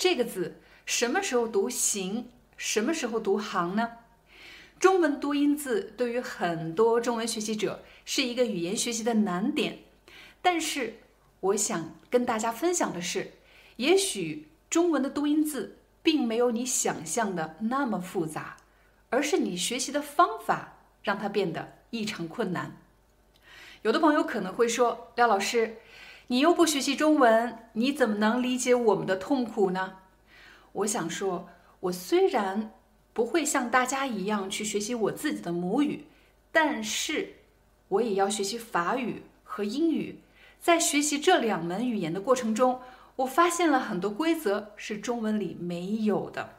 这个字什么时候读行，什么时候读行呢？中文多音字对于很多中文学习者是一个语言学习的难点，但是我想跟大家分享的是，也许中文的多音字并没有你想象的那么复杂，而是你学习的方法让它变得异常困难。有的朋友可能会说：“廖老师。”你又不学习中文，你怎么能理解我们的痛苦呢？我想说，我虽然不会像大家一样去学习我自己的母语，但是我也要学习法语和英语。在学习这两门语言的过程中，我发现了很多规则是中文里没有的，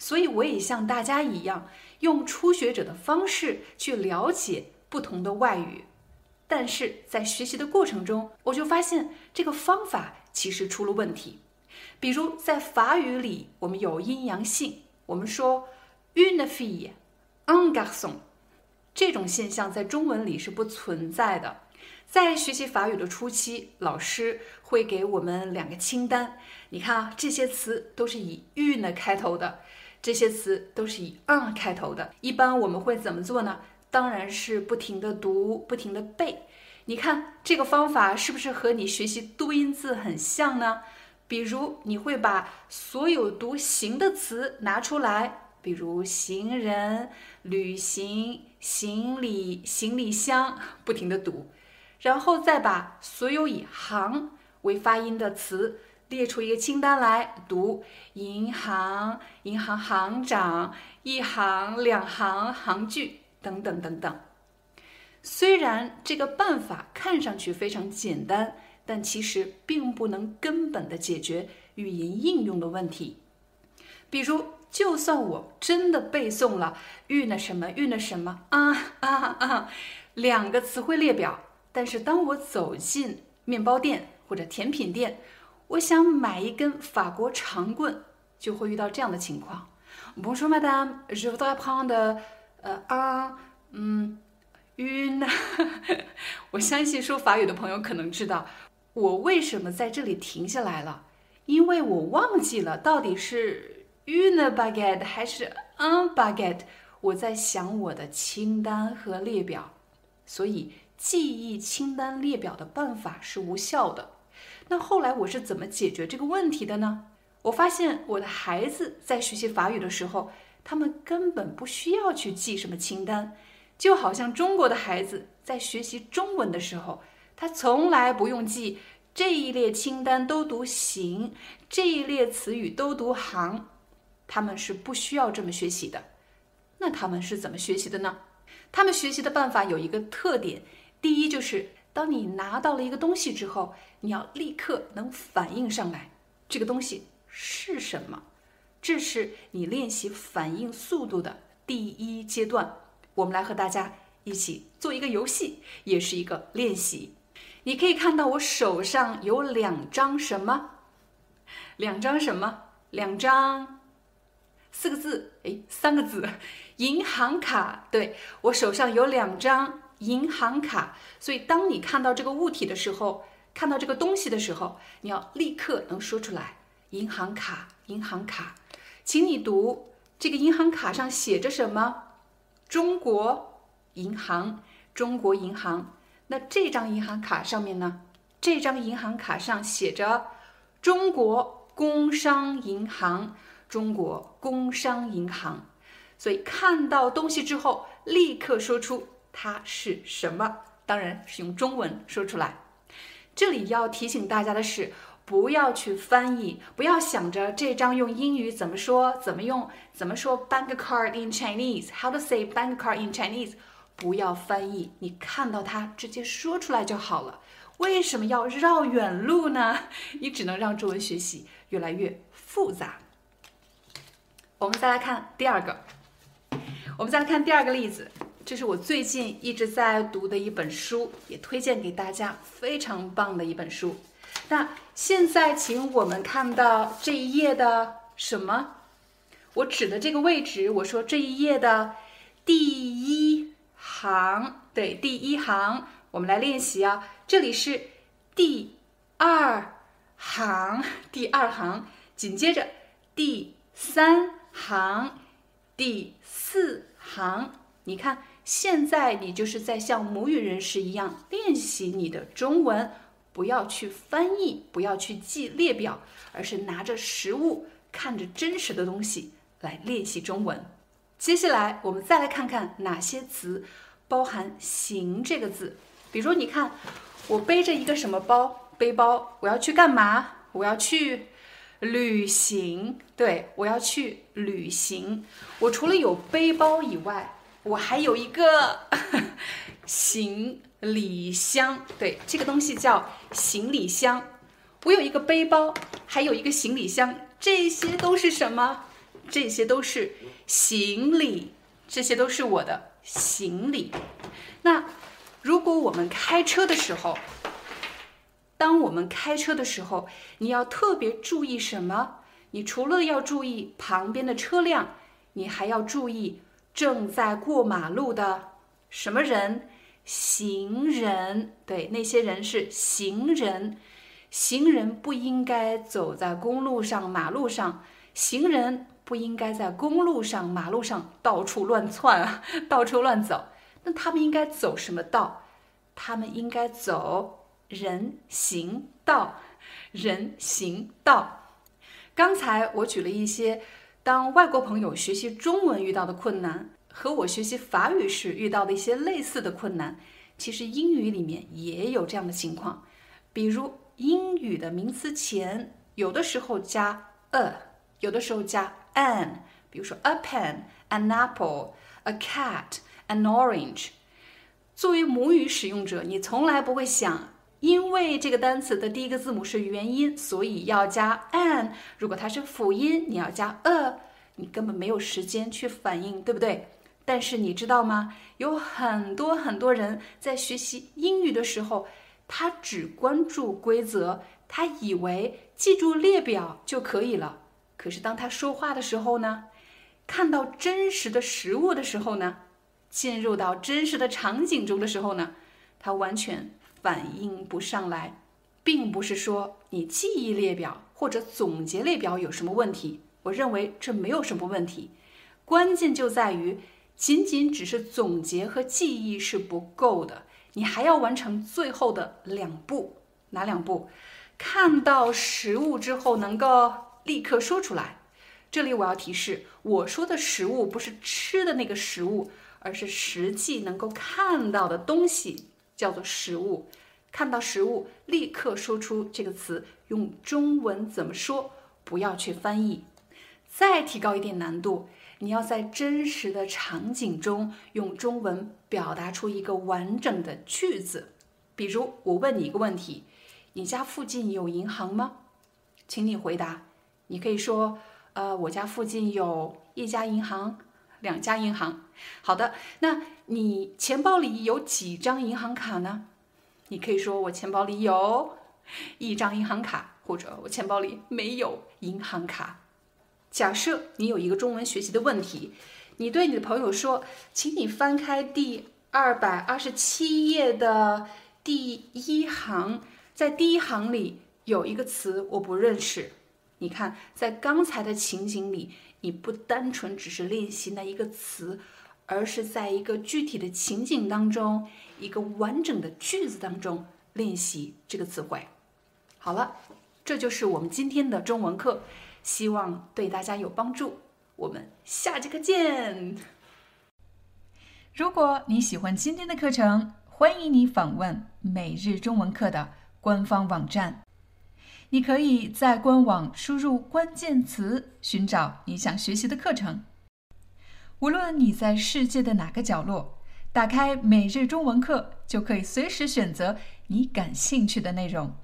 所以我也像大家一样，用初学者的方式去了解不同的外语。但是在学习的过程中，我就发现这个方法其实出了问题。比如在法语里，我们有阴阳性，我们说 une fille，un garçon，这种现象在中文里是不存在的。在学习法语的初期，老师会给我们两个清单，你看啊，这些词都是以 une 开头的，这些词都是以 un 开头的。一般我们会怎么做呢？当然是不停的读，不停的背。你看这个方法是不是和你学习多音字很像呢？比如你会把所有读行的词拿出来，比如行人、旅行、行李、行李箱，不停的读，然后再把所有以行为发音的词列出一个清单来读：银行、银行行长、一行、两行、行距。等等等等，虽然这个办法看上去非常简单，但其实并不能根本的解决语言应用的问题。比如，就算我真的背诵了“遇那什么遇那什么啊啊啊”两个词汇列表，但是当我走进面包店或者甜品店，我想买一根法国长棍，就会遇到这样的情况：Bonjour madame, je voudrais prendre 呃啊，嗯，晕。我相信说法语的朋友可能知道，我为什么在这里停下来了，因为我忘记了到底是 une baguette 还是 un baguette。我在想我的清单和列表，所以记忆清单列表的办法是无效的。那后来我是怎么解决这个问题的呢？我发现我的孩子在学习法语的时候。他们根本不需要去记什么清单，就好像中国的孩子在学习中文的时候，他从来不用记这一列清单都读行，这一列词语都读行，他们是不需要这么学习的。那他们是怎么学习的呢？他们学习的办法有一个特点，第一就是当你拿到了一个东西之后，你要立刻能反应上来，这个东西是什么。这是你练习反应速度的第一阶段。我们来和大家一起做一个游戏，也是一个练习。你可以看到我手上有两张什么？两张什么？两张四个字？哎，三个字。银行卡。对我手上有两张银行卡。所以，当你看到这个物体的时候，看到这个东西的时候，你要立刻能说出来：银行卡，银行卡。请你读这个银行卡上写着什么？中国银行，中国银行。那这张银行卡上面呢？这张银行卡上写着中国工商银行，中国工商银行。所以看到东西之后，立刻说出它是什么，当然是用中文说出来。这里要提醒大家的是。不要去翻译，不要想着这张用英语怎么说，怎么用，怎么说 bank card in Chinese，how to say bank card in Chinese，不要翻译，你看到它直接说出来就好了。为什么要绕远路呢？你只能让中文学习越来越复杂。我们再来看第二个，我们再来看第二个例子，这是我最近一直在读的一本书，也推荐给大家，非常棒的一本书。那现在，请我们看到这一页的什么？我指的这个位置，我说这一页的第一行，对，第一行，我们来练习啊。这里是第二行，第二行，紧接着第三。行，第四行，你看，现在你就是在像母语人士一样练习你的中文，不要去翻译，不要去记列表，而是拿着实物，看着真实的东西来练习中文。接下来，我们再来看看哪些词包含“行”这个字。比如，你看，我背着一个什么包？背包，我要去干嘛？我要去。旅行，对我要去旅行。我除了有背包以外，我还有一个行李箱。对，这个东西叫行李箱。我有一个背包，还有一个行李箱，这些都是什么？这些都是行李，这些都是我的行李。那如果我们开车的时候，当我们开车的时候，你要特别注意什么？你除了要注意旁边的车辆，你还要注意正在过马路的什么人？行人。对，那些人是行人。行人不应该走在公路上、马路上。行人不应该在公路上、马路上到处乱窜啊，到处乱走。那他们应该走什么道？他们应该走。人行道，人行道。刚才我举了一些当外国朋友学习中文遇到的困难，和我学习法语时遇到的一些类似的困难。其实英语里面也有这样的情况，比如英语的名词前有的时候加 a，有的时候加 an。比如说 a pen, an apple, a cat, an orange。作为母语使用者，你从来不会想。因为这个单词的第一个字母是元音，所以要加 an。如果它是辅音，你要加 a，你根本没有时间去反应，对不对？但是你知道吗？有很多很多人在学习英语的时候，他只关注规则，他以为记住列表就可以了。可是当他说话的时候呢？看到真实的食物的时候呢？进入到真实的场景中的时候呢？他完全。反应不上来，并不是说你记忆列表或者总结列表有什么问题。我认为这没有什么问题，关键就在于仅仅只是总结和记忆是不够的，你还要完成最后的两步。哪两步？看到食物之后能够立刻说出来。这里我要提示，我说的食物不是吃的那个食物，而是实际能够看到的东西。叫做食物，看到食物立刻说出这个词，用中文怎么说？不要去翻译。再提高一点难度，你要在真实的场景中用中文表达出一个完整的句子。比如，我问你一个问题：你家附近有银行吗？请你回答。你可以说：呃，我家附近有一家银行。两家银行，好的，那你钱包里有几张银行卡呢？你可以说我钱包里有一张银行卡，或者我钱包里没有银行卡。假设你有一个中文学习的问题，你对你的朋友说，请你翻开第二百二十七页的第一行，在第一行里有一个词我不认识。你看，在刚才的情景里。你不单纯只是练习那一个词，而是在一个具体的情景当中，一个完整的句子当中练习这个词汇。好了，这就是我们今天的中文课，希望对大家有帮助。我们下节课见。如果你喜欢今天的课程，欢迎你访问每日中文课的官方网站。你可以在官网输入关键词，寻找你想学习的课程。无论你在世界的哪个角落，打开每日中文课，就可以随时选择你感兴趣的内容。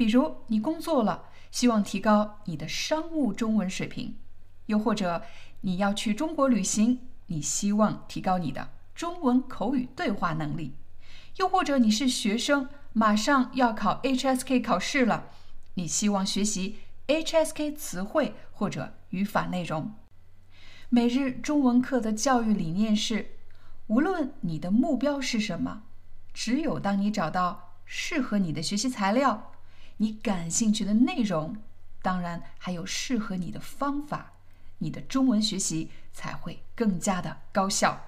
比如，你工作了，希望提高你的商务中文水平，又或者你要去中国旅行，你希望提高你的中文口语对话能力；又或者你是学生，马上要考 HSK 考试了，你希望学习 HSK 词汇或者语法内容。每日中文课的教育理念是：无论你的目标是什么，只有当你找到适合你的学习材料、你感兴趣的内容。当然，还有适合你的方法，你的中文学习才会更加的高效。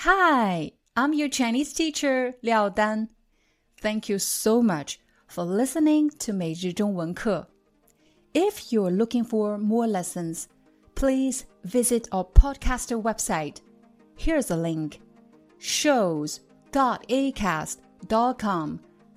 Hi, I'm your Chinese teacher Liao Dan. Thank you so much for listening to 每日中文课。If you're looking for more lessons, please visit our podcaster website. Here's a link: shows.acast.com